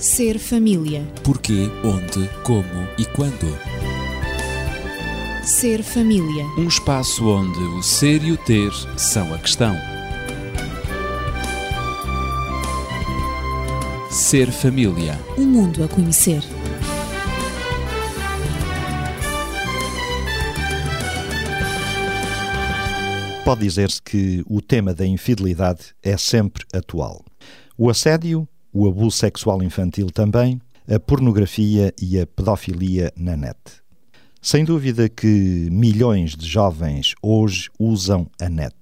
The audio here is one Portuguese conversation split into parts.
Ser família. Porquê, onde, como e quando. Ser família. Um espaço onde o ser e o ter são a questão. Ser família. Um mundo a conhecer. Pode dizer-se que o tema da infidelidade é sempre atual. O assédio, o abuso sexual infantil também, a pornografia e a pedofilia na net. Sem dúvida que milhões de jovens hoje usam a net.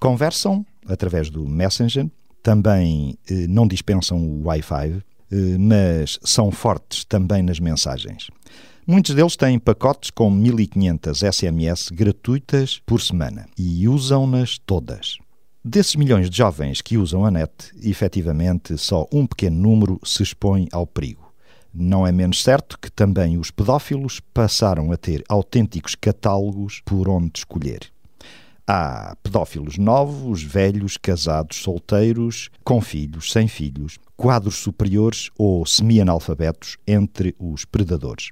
Conversam através do Messenger, também eh, não dispensam o Wi-Fi, eh, mas são fortes também nas mensagens. Muitos deles têm pacotes com 1500 SMS gratuitas por semana e usam-nas todas. Desses milhões de jovens que usam a net, efetivamente só um pequeno número se expõe ao perigo. Não é menos certo que também os pedófilos passaram a ter autênticos catálogos por onde escolher. Há pedófilos novos, velhos, casados, solteiros, com filhos, sem filhos, quadros superiores ou semi-analfabetos entre os predadores.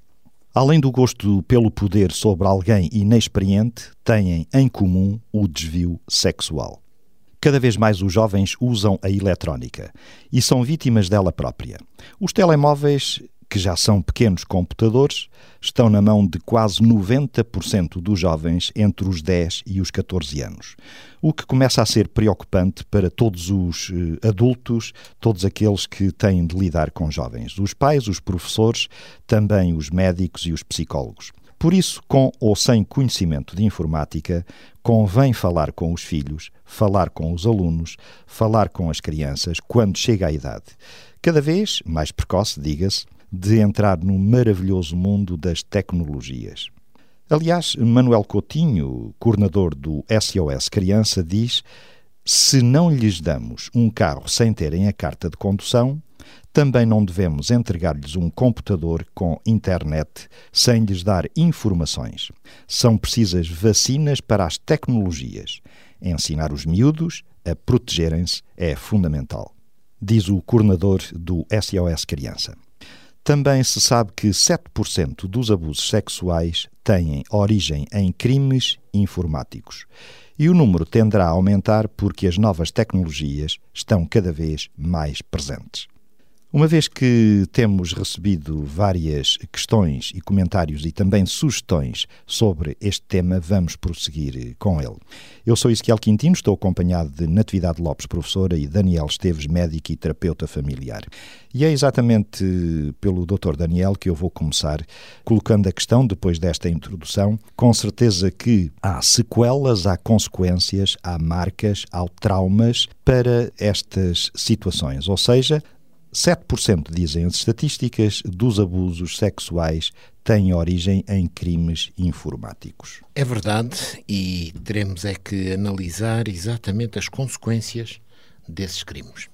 Além do gosto pelo poder sobre alguém inexperiente, têm em comum o desvio sexual. Cada vez mais os jovens usam a eletrónica e são vítimas dela própria. Os telemóveis que já são pequenos computadores, estão na mão de quase 90% dos jovens entre os 10 e os 14 anos. O que começa a ser preocupante para todos os eh, adultos, todos aqueles que têm de lidar com jovens. Os pais, os professores, também os médicos e os psicólogos. Por isso, com ou sem conhecimento de informática, convém falar com os filhos, falar com os alunos, falar com as crianças quando chega a idade. Cada vez mais precoce, diga-se, de entrar no maravilhoso mundo das tecnologias. Aliás, Manuel Coutinho, coordenador do SOS Criança, diz: se não lhes damos um carro sem terem a carta de condução, também não devemos entregar-lhes um computador com internet sem lhes dar informações. São precisas vacinas para as tecnologias. Ensinar os miúdos a protegerem-se é fundamental. Diz o coordenador do SOS Criança. Também se sabe que 7% dos abusos sexuais têm origem em crimes informáticos. E o número tenderá a aumentar porque as novas tecnologias estão cada vez mais presentes. Uma vez que temos recebido várias questões e comentários e também sugestões sobre este tema, vamos prosseguir com ele. Eu sou Ezequiel Quintino, estou acompanhado de Natividade Lopes, professora, e Daniel Esteves, médico e terapeuta familiar. E é exatamente pelo Dr. Daniel que eu vou começar, colocando a questão, depois desta introdução, com certeza que há sequelas, há consequências, há marcas, há traumas para estas situações. Ou seja, 7%, dizem as estatísticas, dos abusos sexuais têm origem em crimes informáticos. É verdade, e teremos é que analisar exatamente as consequências desses crimes.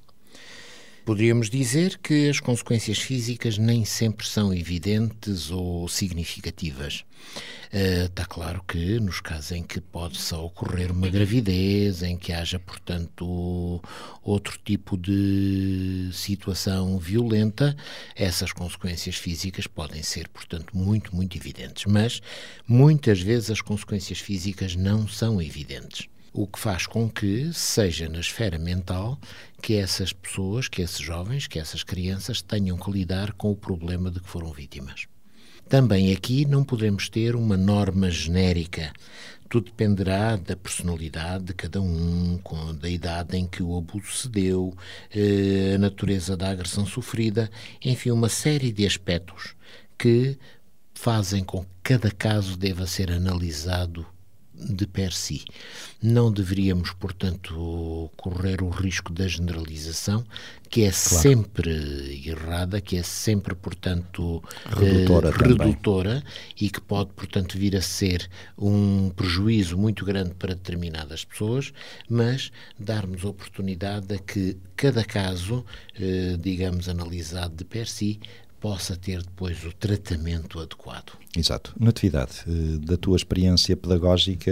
Poderíamos dizer que as consequências físicas nem sempre são evidentes ou significativas. Uh, está claro que nos casos em que pode só ocorrer uma gravidez, em que haja, portanto, outro tipo de situação violenta, essas consequências físicas podem ser, portanto, muito, muito evidentes. Mas muitas vezes as consequências físicas não são evidentes o que faz com que seja na esfera mental que essas pessoas, que esses jovens, que essas crianças tenham que lidar com o problema de que foram vítimas. Também aqui não podemos ter uma norma genérica. Tudo dependerá da personalidade de cada um, da idade em que o abuso se deu, eh, a natureza da agressão sofrida, enfim, uma série de aspectos que fazem com que cada caso deva ser analisado de per si. Não deveríamos, portanto, correr o risco da generalização, que é claro. sempre errada, que é sempre, portanto, redutora, eh, redutora e que pode, portanto, vir a ser um prejuízo muito grande para determinadas pessoas, mas darmos oportunidade a que cada caso, eh, digamos, analisado de per si, possa ter depois o tratamento adequado. Exato. Natividade, eh, da tua experiência pedagógica,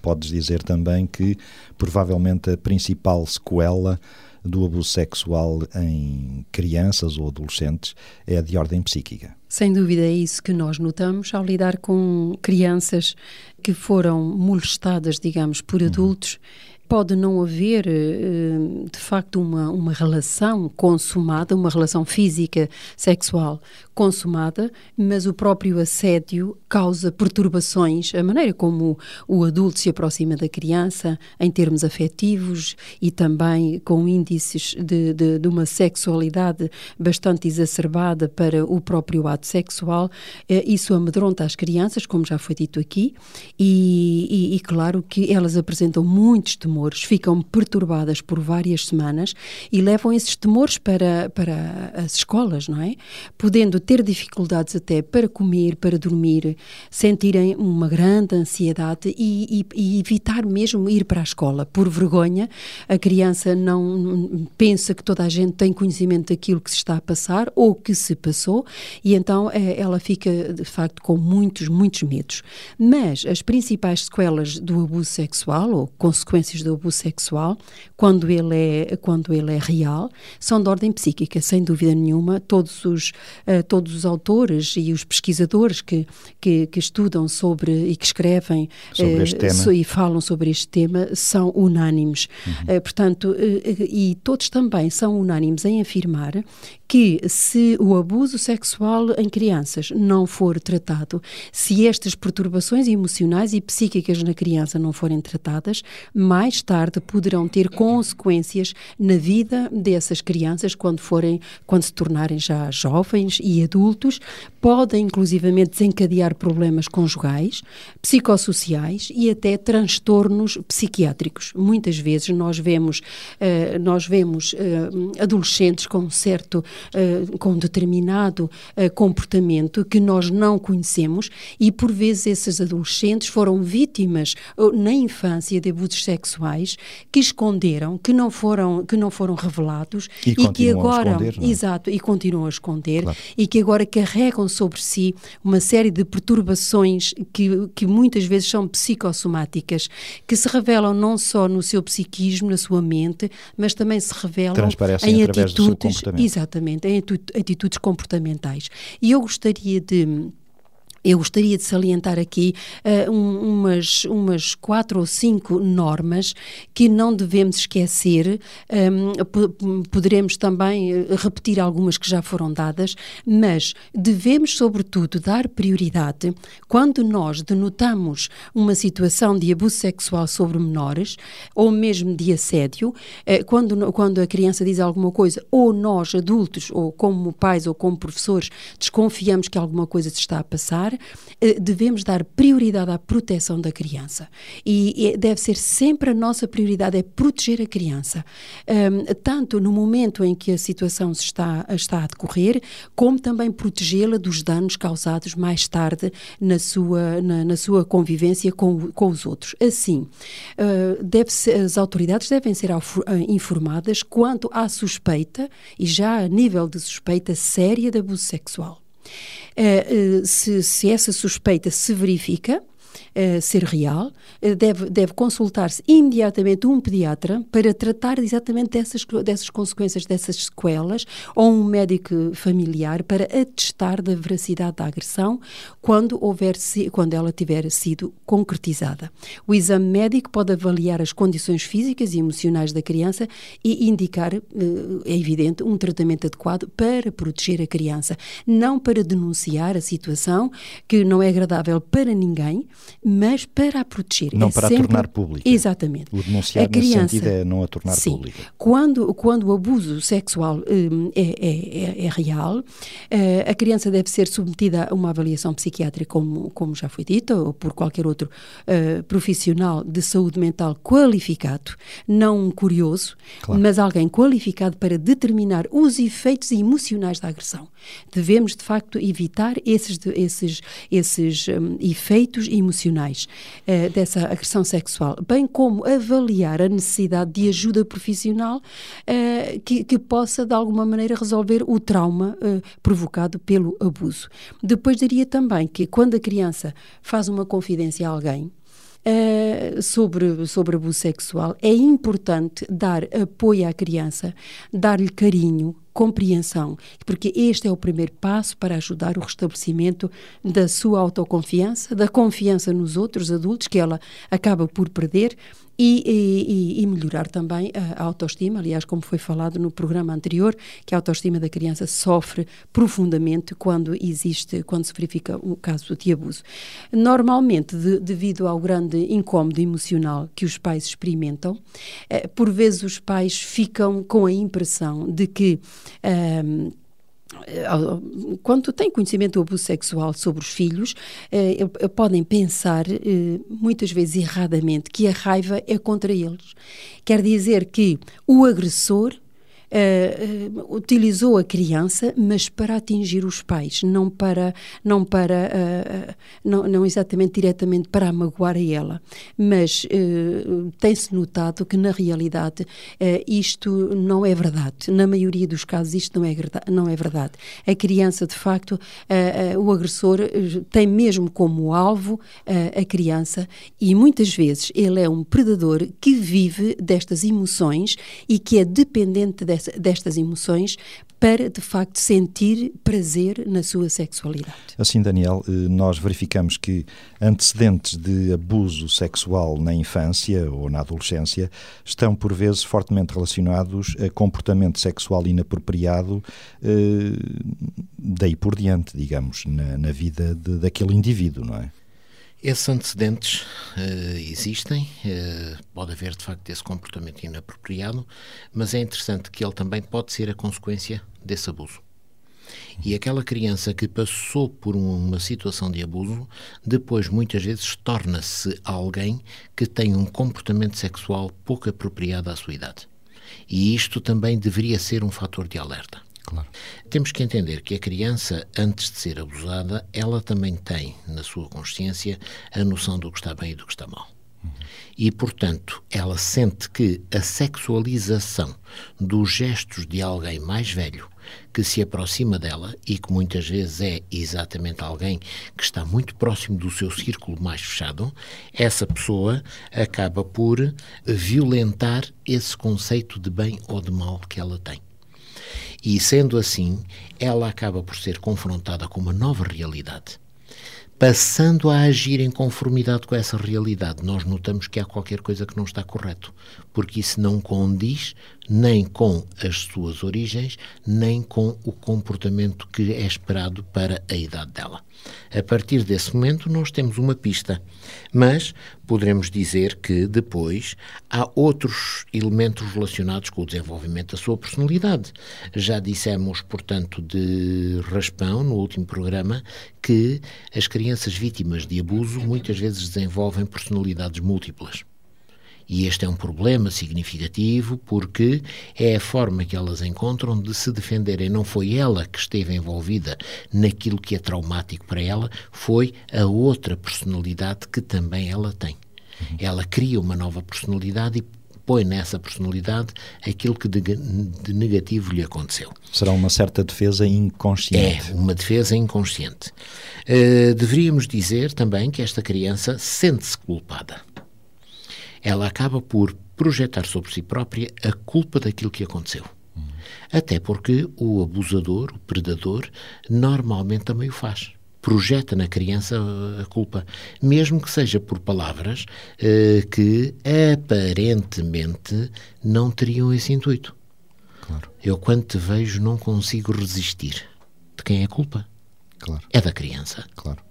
podes dizer também que provavelmente a principal sequela do abuso sexual em crianças ou adolescentes é de ordem psíquica. Sem dúvida é isso que nós notamos ao lidar com crianças que foram molestadas, digamos, por uhum. adultos uhum pode não haver, eh, de facto, uma, uma relação consumada, uma relação física, sexual consumada, mas o próprio assédio causa perturbações, a maneira como o adulto se aproxima da criança, em termos afetivos e também com índices de, de, de uma sexualidade bastante exacerbada para o próprio ato sexual. Eh, isso amedronta as crianças, como já foi dito aqui, e, e, e claro que elas apresentam muitos temores, ficam perturbadas por várias semanas e levam esses temores para, para as escolas, não é? Podendo ter dificuldades até para comer, para dormir, sentirem uma grande ansiedade e, e, e, evitar mesmo ir para a escola. Por vergonha, a criança não pensa que toda a gente tem conhecimento daquilo que se está a passar ou que se passou e então é, ela fica, de facto, com muitos, muitos medos. Mas as principais sequelas do abuso sexual ou consequências do abuso sexual, quando ele é, quando ele é real, são de ordem psíquica, sem dúvida nenhuma. Todos os, uh, todos os autores e os pesquisadores que, que, que estudam sobre e que escrevem sobre este uh, tema. e falam sobre este tema são unânimes. Uhum. Uh, portanto, e todos também são unânimes em afirmar que se o abuso sexual em crianças não for tratado, se estas perturbações emocionais e psíquicas na criança não forem tratadas, mais tarde poderão ter consequências na vida dessas crianças quando forem, quando se tornarem já jovens e adultos, podem inclusivamente desencadear problemas conjugais, psicossociais e até transtornos psiquiátricos. Muitas vezes nós vemos, uh, nós vemos uh, adolescentes com certo uh, com determinado comportamento que nós não conhecemos e por vezes esses adolescentes foram vítimas na infância de abusos sexuais que esconderam, que não foram que não foram revelados e, e que agora esconder, é? exato e continuam a esconder claro. e que agora carregam sobre si uma série de perturbações que, que muitas vezes são psicossomáticas que se revelam não só no seu psiquismo, na sua mente, mas também se revelam em atitudes exatamente exatamente, em atitudes comportamentais. E eu gostaria de eu gostaria de salientar aqui uh, um, umas, umas quatro ou cinco normas que não devemos esquecer. Um, poderemos também eh, repetir algumas que já foram dadas, mas devemos, sobretudo, dar prioridade quando nós denotamos uma situação de abuso sexual sobre menores ou mesmo de assédio, uh, quando, quando a criança diz alguma coisa, ou nós, adultos, ou como pais ou como professores, desconfiamos que alguma coisa se está a passar eh, devemos dar prioridade à proteção da criança. E deve ser sempre a nossa prioridade é proteger a criança, tanto no momento em que a situação está, está a decorrer, como também protegê-la dos danos causados mais tarde na sua, na, na sua convivência com, com os outros. Assim, uh, deve as autoridades devem ser informadas quanto à suspeita, e já a nível de suspeita séria de abuso sexual. Uh, se, se essa suspeita se verifica, uh, ser real, uh, deve, deve consultar-se imediatamente um pediatra para tratar exatamente dessas, dessas consequências, dessas sequelas, ou um médico familiar para atestar da veracidade da agressão quando, houver, quando ela tiver sido concretizada. O exame médico pode avaliar as condições físicas e emocionais da criança e indicar, uh, é evidente, um tratamento adequado para proteger a criança, não para denunciar a situação que não é agradável para ninguém, mas para a proteger. Não é para sempre... a tornar pública. Exatamente. O denunciar a criança, nesse sentido é não a tornar sim, pública. Quando, quando o abuso sexual hum, é, é, é, real, uh, a criança deve ser submetida a uma avaliação psiquiátrica, como, como já foi dito, ou por qualquer outro uh, profissional de saúde mental qualificado, não um curioso, claro. mas alguém qualificado para determinar os efeitos emocionais da agressão. Devemos, de facto, evitar esses, esses, esses um, efeitos emocionais emocionais uh, dessa agressão sexual, bem como avaliar a necessidade de ajuda profissional uh, que, que, possa, de alguma maneira, resolver o trauma uh, provocado pelo abuso. Depois diria também que quando a criança faz uma confidência a alguém, Uh, sobre, sobre abuso sexual, é importante dar apoio à criança, dar-lhe carinho, compreensão, porque este é o primeiro passo para ajudar o restabelecimento da sua autoconfiança, da confiança nos outros adultos que ela acaba por perder e, e, e, melhorar também a autoestima. Aliás, como foi falado no programa anterior, que a autoestima da criança sofre profundamente quando existe, quando se verifica um caso de abuso. Normalmente, de, devido ao grande incômodo emocional que os pais experimentam, eh, por vezes os pais ficam com a impressão de que um, eh, quando têm conhecimento do abuso sexual sobre os filhos, eh, podem pensar, eh, muitas vezes erradamente, que a raiva é contra eles. Quer dizer que o agressor uh, utilizou a criança, mas para atingir os pais, não para, não para, uh, não, não, exatamente diretamente para magoar a ela. Mas tem-se notado que na realidade isto não é verdade. Na maioria dos casos isto não é, não é verdade. A criança, de facto, o agressor tem mesmo como alvo a criança e muitas vezes ele é um predador que vive destas emoções e que é dependente dessa destas emoções para, de facto, sentir prazer na sua sexualidade. Assim, Daniel, eh, nós verificamos que antecedentes de abuso sexual na infância ou na adolescência estão, por vezes, fortemente relacionados a comportamento sexual inapropriado eh, daí por diante, digamos, na, na vida de, daquele indivíduo, não é? Esses antecedentes uh, existem, uh, pode haver de facto esse comportamento inapropriado, mas é interessante que ele também pode ser a consequência desse abuso. E aquela criança que passou por uma situação de abuso, depois muitas vezes torna-se alguém que tem um comportamento sexual pouco apropriado à sua idade. E isto também deveria ser um fator de alerta. Claro. Temos que entender que a criança, antes de ser abusada, ela também tem na sua consciência a noção do que está bem e do que está mal. E, portanto, ela sente que a sexualização dos gestos de alguém mais velho que se aproxima dela e que muitas vezes é exatamente alguém que está muito próximo do seu círculo mais fechado, essa pessoa acaba por violentar esse conceito de bem ou de mal que ela tem. E, sendo assim, ela acaba por ser confrontada com uma nova realidade. Passando a agir em conformidade com essa realidade, nós notamos que há qualquer coisa que não está correto, porque isso não condiz nem com as suas origens, nem com o comportamento que é esperado para a idade dela. A partir desse momento, nós temos uma pista, mas poderemos dizer que depois há outros elementos relacionados com o desenvolvimento da sua personalidade. Já dissemos, portanto, de raspão no último programa que as crianças vítimas de abuso muitas vezes desenvolvem personalidades múltiplas. E este é um problema significativo porque é a forma que elas encontram de se defenderem. Não foi ela que esteve envolvida naquilo que é traumático para ela, foi a outra personalidade que também ela tem. Ela cria uma nova personalidade e põe nessa personalidade aquilo que de, de, negativo lhe aconteceu. Será uma certa defesa inconsciente. É, uma defesa inconsciente. Uh, deveríamos dizer também que esta criança sente-se culpada ela acaba por projetar sobre si própria a culpa daquilo que aconteceu. Até porque o abusador, o predador, normalmente também o faz. Projeta na criança a culpa, mesmo que seja por palavras eh, que aparentemente não teriam esse intuito. Claro. Eu, quando te vejo, não consigo resistir. De quem é a culpa? Claro. É da criança. Claro.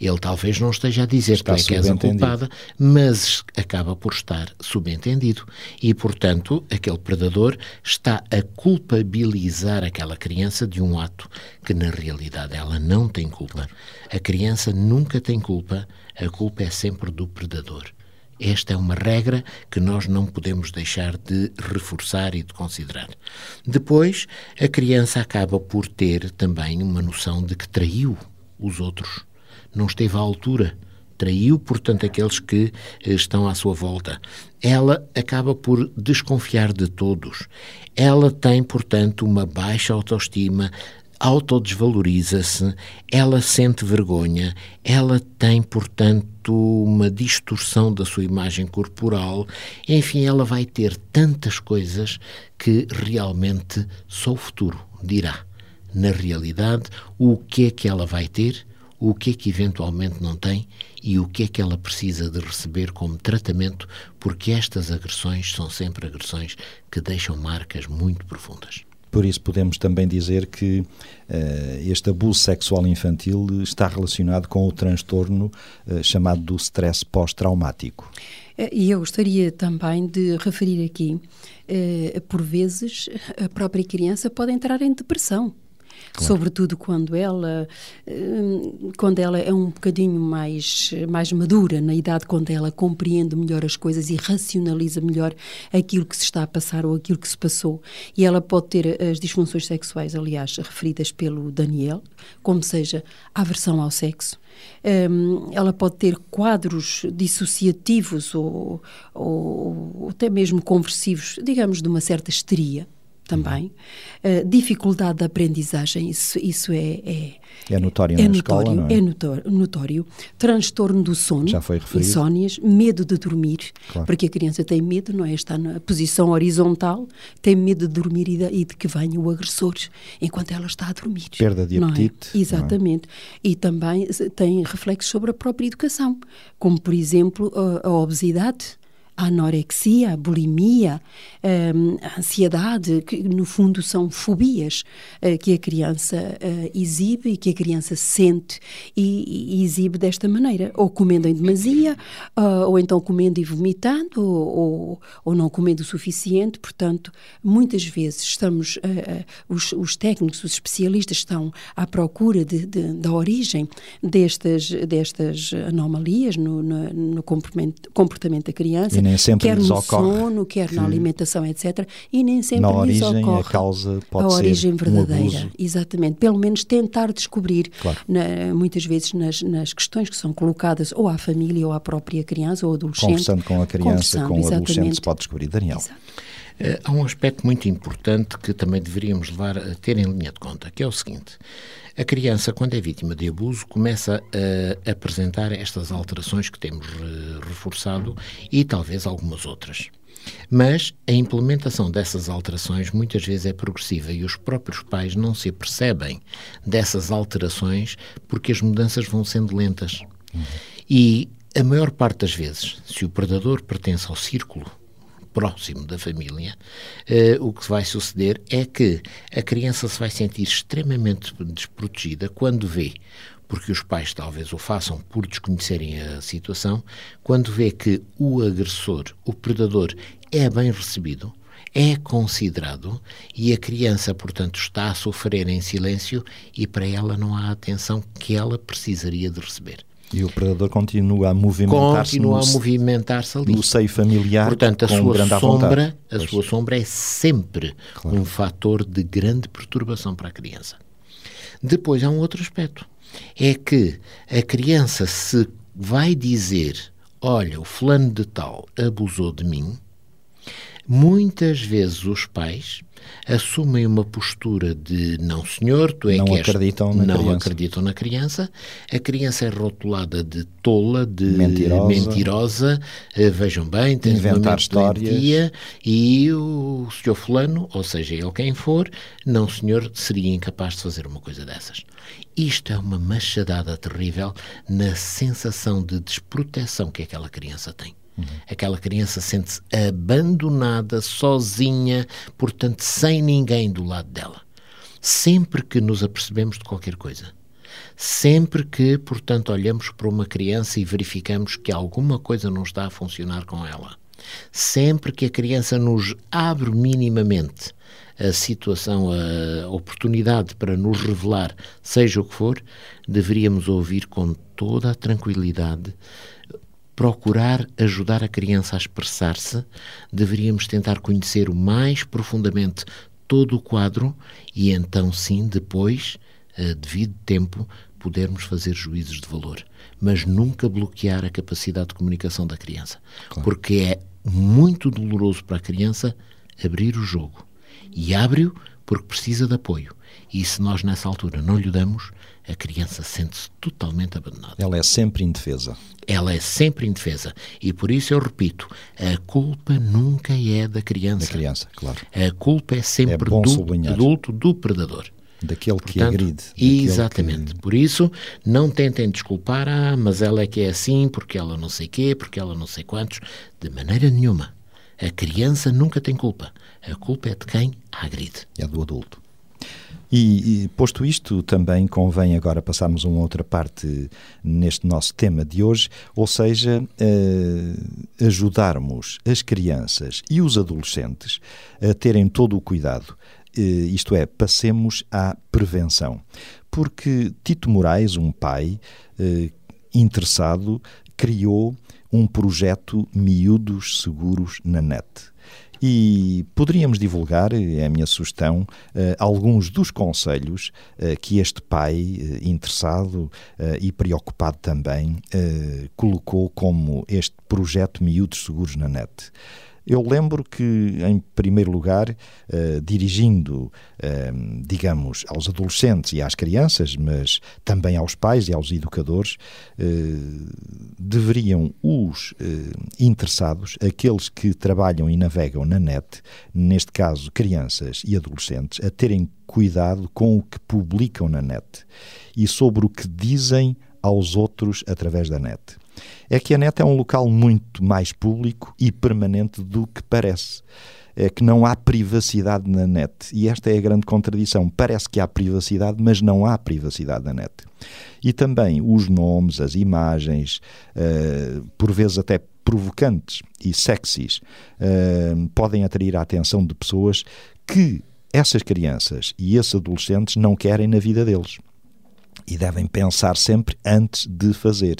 Ele talvez não esteja a dizer Está que é que és a culpada, mas acaba por estar subentendido. E, portanto, aquele predador está a culpabilizar aquela criança de um ato que, na realidade, ela não tem culpa. A criança nunca tem culpa, a culpa é sempre do predador. Esta é uma regra que nós não podemos deixar de reforçar e de considerar. Depois, a criança acaba por ter também uma noção de que traiu os outros não esteve à altura. Traiu, portanto, aqueles que eh, estão à sua volta. Ela acaba por desconfiar de todos. Ela tem, portanto, uma baixa autoestima, autodesvaloriza-se, ela sente vergonha, ela tem, portanto, uma distorção da sua imagem corporal, enfim, ela vai ter tantas coisas que realmente só o futuro dirá, na realidade, o que é que ela vai ter, o que é que eventualmente não tem e o que é que ela precisa de receber como tratamento, porque estas agressões são sempre agressões que deixam marcas muito profundas. Por isso podemos também dizer que uh, este abuso sexual infantil está relacionado com o transtorno uh, chamado do stress pós-traumático. Eh, e eu gostaria também de referir aqui, por vezes, a própria criança pode entrar em depressão Claro. Sobretudo quando ela, hum, quando ela é um bocadinho mais, mais madura, na idade quando ela compreende melhor as coisas e racionaliza melhor aquilo que se está a passar ou aquilo que se passou. E ela pode ter as disfunções sexuais, aliás, referidas pelo Daniel, como seja aversão ao sexo, um, ela pode ter quadros dissociativos ou, ou, ou, até mesmo conversivos, digamos, de uma certa histeria também. Uh, dificuldade de aprendizagem, isso, isso é, é, é notório é na notório, escola, é? é notório, notório. Transtorno do sono, Já foi referido. insónias, medo de dormir, claro. porque a criança tem medo, não é? Está na posição horizontal, tem medo de dormir e de, e de que venha o agressor enquanto ela está a dormir. Perda de é? apetite. É? Exatamente. E também tem reflexos sobre a própria educação, como, por exemplo, a, a obesidade, a anorexia, a bulimia, hum, a ansiedade, que no fundo são fobias uh, que a criança uh, exibe e que a criança sente e, exibe desta maneira, ou comendo em demasia, uh, ou então comendo e vomitando, ou, ou, não comendo o suficiente. Portanto, muitas vezes estamos, os, os, técnicos, os especialistas estão à procura de, de, da origem destas, destas anomalias no, no, no comportamento da criança nem sempre quer lhes no ocorre sono, quer na alimentação, etc. E nem sempre na lhes origem ocorre a causa pode a ser origem verdadeira. Um abuso. Exatamente. Pelo menos tentar descobrir, claro. na, muitas vezes nas, nas, questões que são colocadas ou à família ou à própria criança ou adolescente. Conversando com a criança, com o exatamente. adolescente, se pode descobrir. Daniel. Exato. Uh, há um aspecto muito importante que também deveríamos levar a ter em linha de conta, que é o seguinte. A criança, quando é vítima de abuso, começa a apresentar estas alterações que temos uh, reforçado e talvez algumas outras. Mas a implementação dessas alterações muitas vezes é progressiva e os próprios pais não se apercebem dessas alterações porque as mudanças vão sendo lentas. Uhum. E a maior parte das vezes, se o predador pertence ao círculo próximo da família, uh, o que vai suceder é que a criança se vai sentir extremamente desprotegida quando vê porque os pais talvez o façam por desconhecerem a situação, quando vê que o agressor, o predador, é bem recebido, é considerado e a criança, portanto, está a sofrer em silêncio e para ela não há a atenção que ela precisaria de receber. E o predador continua a movimentar-se continua a movimentar-se ali. No seio familiar. Portanto, a sua sombra, a pois. sua sombra é sempre Claro. um fator de grande perturbação para a criança. Depois há um outro aspecto, é que a criança se vai dizer, olha, o fulano de tal abusou de mim, muitas vezes os pais assumem uma postura de não senhor, tu é Não que és, acreditam na não criança. acreditam na criança, a criança é rotulada de tola, de Mentirosa. mentirosa, eh, vejam bem, tem Inventar histórias. e o senhor fulano, ou seja, ele quem for, não senhor, seria incapaz de fazer uma coisa dessas. Isto é uma machadada terrível na sensação de desproteção que aquela criança tem. Aquela criança sente-se abandonada, sozinha, portanto, sem ninguém do lado dela. Sempre que nos apercebemos de qualquer coisa, sempre que, portanto, olhamos para uma criança e verificamos que alguma coisa não está a funcionar com ela, sempre que a criança nos abre minimamente a situação, a oportunidade para nos revelar, seja o que for, deveríamos ouvir com toda a tranquilidade procurar ajudar a criança a expressar-se, deveríamos tentar conhecer o mais profundamente todo o quadro e então sim, depois, a devido tempo, podermos fazer juízos de valor. Mas nunca bloquear a capacidade de comunicação da criança. Porque é muito doloroso para a criança abrir o jogo. E abre-o porque precisa de apoio. E se nós nessa altura não lhe damos, a criança sente-se totalmente abandonada. Ela é sempre indefesa. Ela é sempre indefesa. E por isso eu repito: a culpa nunca é da criança. Da criança, claro. A culpa é sempre É do sublinhar. adulto, do predador. Daquele que Portanto, agride. daquele Exatamente. que- Por isso, não tentem desculpar, ah, mas ela é que é assim, porque ela não sei quê, porque ela não sei quantos. De maneira nenhuma. A criança nunca tem culpa. A culpa é de quem a agride. é do adulto. E, e, posto isto, também convém agora passarmos a uma outra parte neste nosso tema de hoje, ou seja, eh, ajudarmos as crianças e os adolescentes a terem todo o cuidado. Eh, isto é, passemos à prevenção. Porque Tito Moraes, um pai eh, interessado, criou um projeto Miúdos Seguros na net. E poderíamos divulgar, é a minha sugestão, eh, alguns dos conselhos eh, que este pai eh, interessado eh, e preocupado também eh, colocou como este projeto Miúdos Seguros na Net. Eu lembro que, em primeiro lugar, eh, dirigindo, eh, digamos, aos adolescentes e às crianças, mas também aos pais e aos educadores, eh, deveriam os interessados, aqueles que trabalham e navegam na net, neste caso crianças e adolescentes, a terem cuidado com o que publicam na net e sobre o que dizem aos outros através da net é que a net é um local muito mais público e permanente do que parece. É que não há privacidade na net. E esta é a grande contradição. Parece que há privacidade, mas não há privacidade na net. E também os nomes, as imagens, eh, por vezes até provocantes e sexys, eh, podem atrair a atenção de pessoas que essas crianças e esses adolescentes não querem na vida deles e devem pensar sempre antes de fazer.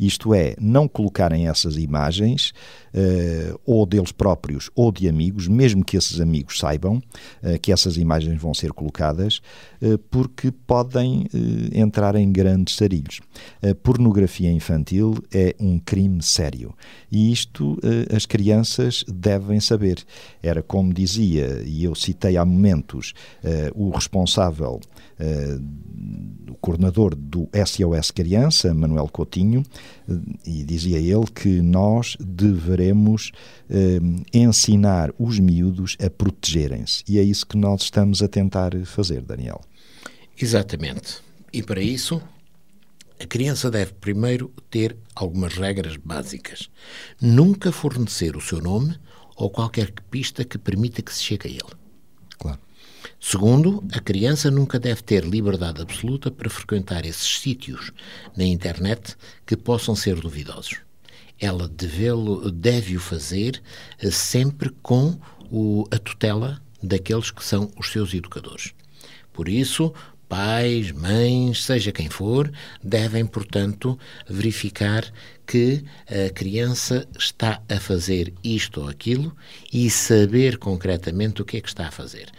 Isto é, não colocarem essas imagens, eh, ou deles próprios ou de amigos, mesmo que esses amigos saibam eh, que essas imagens vão ser colocadas, eh, porque podem entrar em grandes sarilhos. A pornografia infantil é um crime sério e isto as crianças devem saber. Era como dizia, e eu citei há momentos, o responsável o coordenador do SOS Criança, Manuel Coutinho, e dizia ele que nós deveremos eh, ensinar os miúdos a protegerem-se. E é isso que nós estamos a tentar fazer, Daniel. Exatamente. E para isso, a criança deve primeiro ter algumas regras básicas. Nunca fornecer o seu nome ou qualquer pista que permita que se chegue a ele. Segundo, a criança nunca deve ter liberdade absoluta para frequentar esses sítios na internet que possam ser duvidosos. Ela deve-o fazer eh, sempre com o- a tutela daqueles que são os seus educadores. Por isso, pais, mães, seja quem for, devem, portanto, verificar que a criança está a fazer isto ou aquilo e saber concretamente o que é que está a fazer.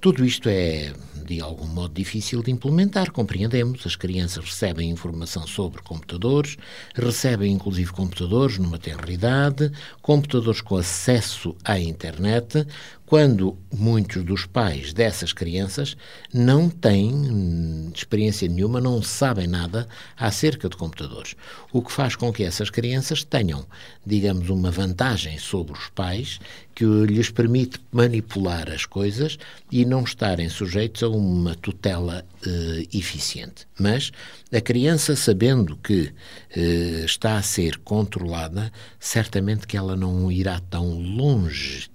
Tudo isto é, de algum modo, difícil de implementar, compreendemos. As crianças recebem informação sobre computadores, recebem inclusive computadores numa tenra idade, computadores com acesso à internet, quando muitos dos pais dessas crianças não têm hum, experiência nenhuma, não sabem nada acerca de computadores. O que faz com que essas crianças tenham, digamos, uma vantagem sobre os pais que lhes permite manipular as coisas e não estarem sujeitos a uma tutela eh, eficiente. Mas a criança, sabendo que eh, está a ser controlada, certamente que ela não irá tão longe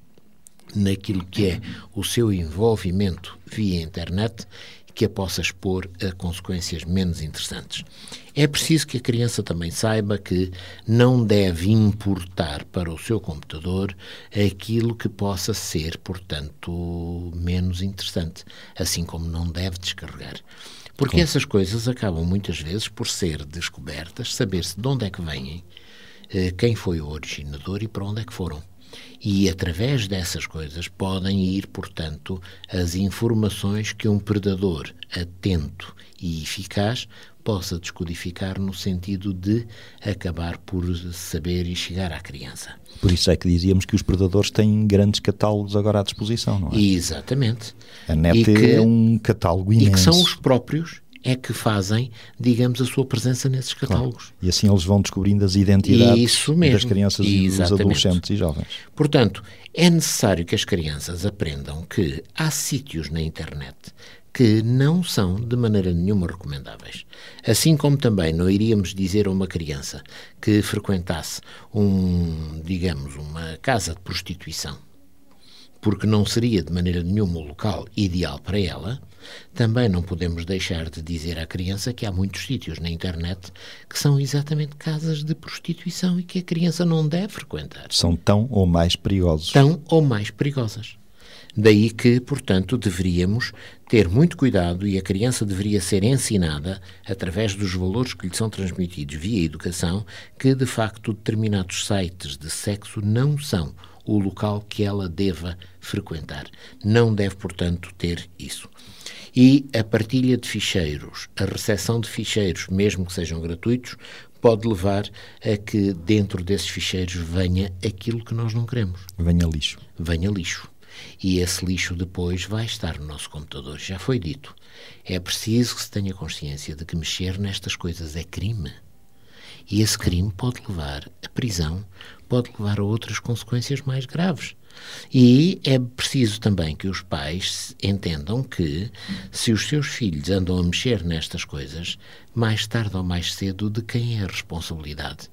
naquilo que é o seu envolvimento via internet que a possa expor a consequências menos interessantes. É preciso que a criança também saiba que não deve importar para o seu computador aquilo que possa ser, portanto, menos interessante, assim como não deve descarregar. Porque essas coisas acabam muitas vezes por ser descobertas, saber-se de onde é que vêm, eh, quem foi o originador e para onde é que foram. E através dessas coisas podem ir, portanto, as informações que um predador atento e eficaz possa descodificar no sentido de acabar por saber e chegar à criança. Por isso é que dizíamos que os predadores têm grandes catálogos agora à disposição, não é? Exatamente. A net que, é um catálogo imenso. E que são os próprios é que fazem, digamos, a sua presença nesses catálogos. Claro. E assim eles vão descobrindo as identidades das crianças Exatamente. e dos adolescentes e jovens. Portanto, é necessário que as crianças aprendam que há sítios na internet que não são de maneira nenhuma recomendáveis. Assim como também não iríamos dizer a uma criança que frequentasse um, digamos, uma casa de prostituição, porque não seria de maneira nenhuma o local ideal para ela, também não podemos deixar de dizer à criança que há muitos sítios na internet que são exatamente casas de prostituição e que a criança não deve frequentar. São tão ou mais perigosos. Tão ou mais perigosas. Daí que, portanto, deveríamos ter muito cuidado e a criança deveria ser ensinada, através dos valores que lhe são transmitidos via educação, que de facto determinados sites de sexo não são o local que ela deva frequentar. Não deve, portanto, ter isso. E a partilha de ficheiros, a recepção de ficheiros, mesmo que sejam gratuitos, pode levar a que dentro desses ficheiros venha aquilo que nós não queremos. Venha lixo. Venha lixo. E esse lixo depois vai estar no nosso computador. Já foi dito. É preciso que se tenha consciência de que mexer nestas coisas é crime. E esse crime pode levar a prisão, pode levar a outras consequências mais graves. E é preciso também que os pais entendam que, se os seus filhos andam a mexer nestas coisas, mais tarde ou mais cedo, de quem é a responsabilidade?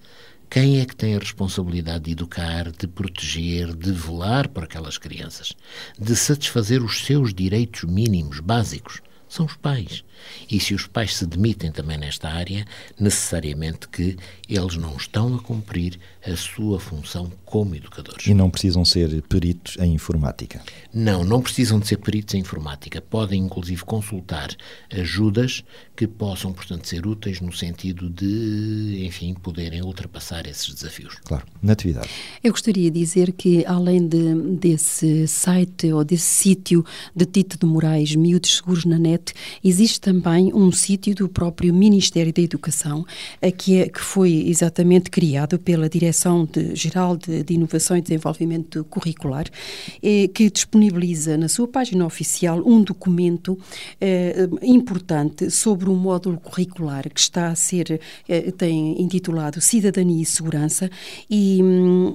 Quem é que tem a responsabilidade de educar, de proteger, de velar por aquelas crianças, de satisfazer os seus direitos mínimos básicos? São os pais. E se os pais se demitem também nesta área, necessariamente que eles não estão a cumprir a sua função como educadores. E não precisam ser peritos em informática? Não, não precisam de ser peritos em informática. Podem, inclusive, consultar ajudas que possam, portanto, ser úteis no sentido de, enfim, poderem ultrapassar esses desafios. Claro. Natividade. Eu gostaria de dizer que, além de, desse site ou desse sítio de Tito de Moraes, Miúdos Seguros na Net, existe também um sítio do próprio Ministério da Educação, que, é, que foi exatamente criado pela Direção-Geral de, de, Inovação e Desenvolvimento Curricular, eh, que disponibiliza na sua página oficial um documento eh, importante sobre um módulo curricular que está a ser, eh, tem intitulado Cidadania e Segurança e,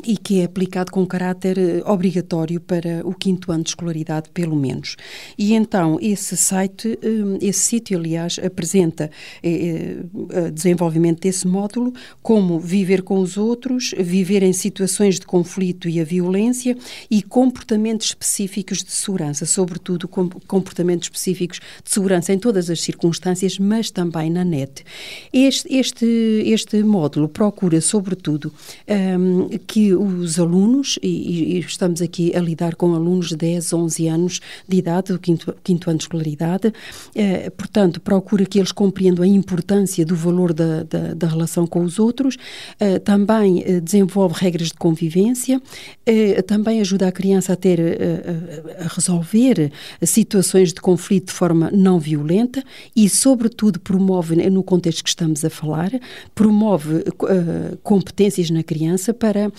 e que é aplicado com caráter obrigatório para o quinto ano de escolaridade, pelo menos. E então, esse site, esse sítio, aliás, apresenta eh, eh, desenvolvimento desse módulo, como viver com os outros, viver em situações de conflito e a violência e comportamentos específicos de segurança, sobretudo comportamentos específicos de segurança em todas as circunstâncias, mas também na net. Este, este, este módulo procura, sobretudo, um, ehm, que os alunos, e, e, estamos aqui a lidar com alunos de 10, 11 anos de idade, do quinto, quinto ano de escolaridade, uh, portanto, procura que eles compreendam a importância do valor da, da, da relação com os outros, uh, também uh, desenvolve regras de convivência, uh, também ajuda a criança a ter, a resolver situações de conflito de forma não violenta e, sobretudo, promove, no contexto que estamos a falar, promove competências na criança para,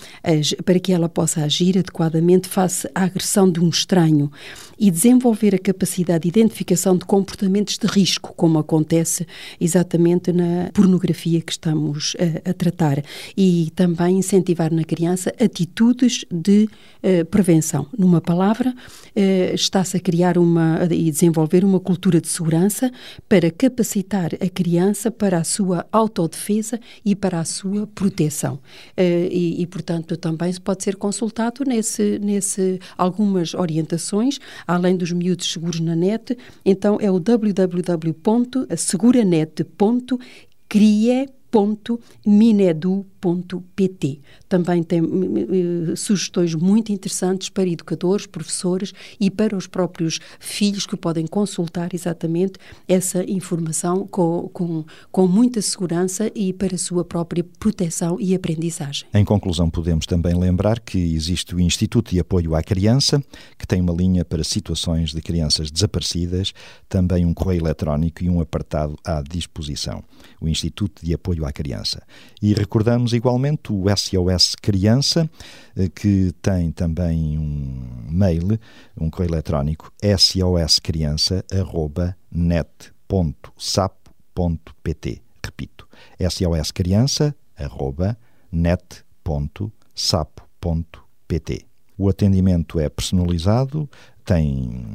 para que ela possa agir adequadamente face à agressão de um estranho e desenvolver a capacidade de identificação de comportamentos de risco, como acontece exatamente na pornografia que estamos a, a tratar, e também incentivar na criança atitudes de uh, prevenção. Numa palavra, uh, está-se a criar uma e desenvolver uma cultura de segurança para capacitar a criança para a sua autodefesa e para a sua proteção. Uh, e, e, portanto, também pode ser consultado nesse, nesse algumas orientações, além dos miúdos seguros na net, então é o www www.seguranet.crie.com www.minedu.pt. Também tem uh, sugestões muito interessantes para educadores, professores e para os próprios filhos que podem consultar exatamente essa informação com, com, com muita segurança e para a sua própria proteção e aprendizagem. Em conclusão, podemos também lembrar que existe o Instituto de Apoio à Criança, que tem uma linha para situações de crianças desaparecidas, também um correio eletrónico e um apartado à disposição. O Instituto de Apoio à Criança. E recordamos igualmente o SOS Criança, eh, que tem também um mail, um correio eletrónico, soscriança.net.sapo.pt. Repito, soscriança.net.sapo.pt. O atendimento é personalizado, tem,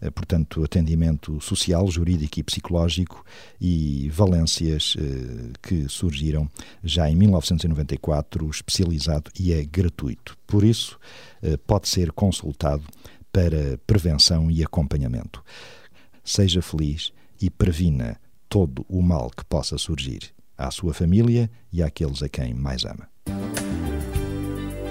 eh, portanto, atendimento social, jurídico e psicológico e valências eh, que surgiram já em 1994, especializado e é gratuito. Por isso, eh, pode ser consultado para prevenção e acompanhamento. Seja feliz e previna todo o mal que possa surgir à sua família e àqueles a quem mais ama.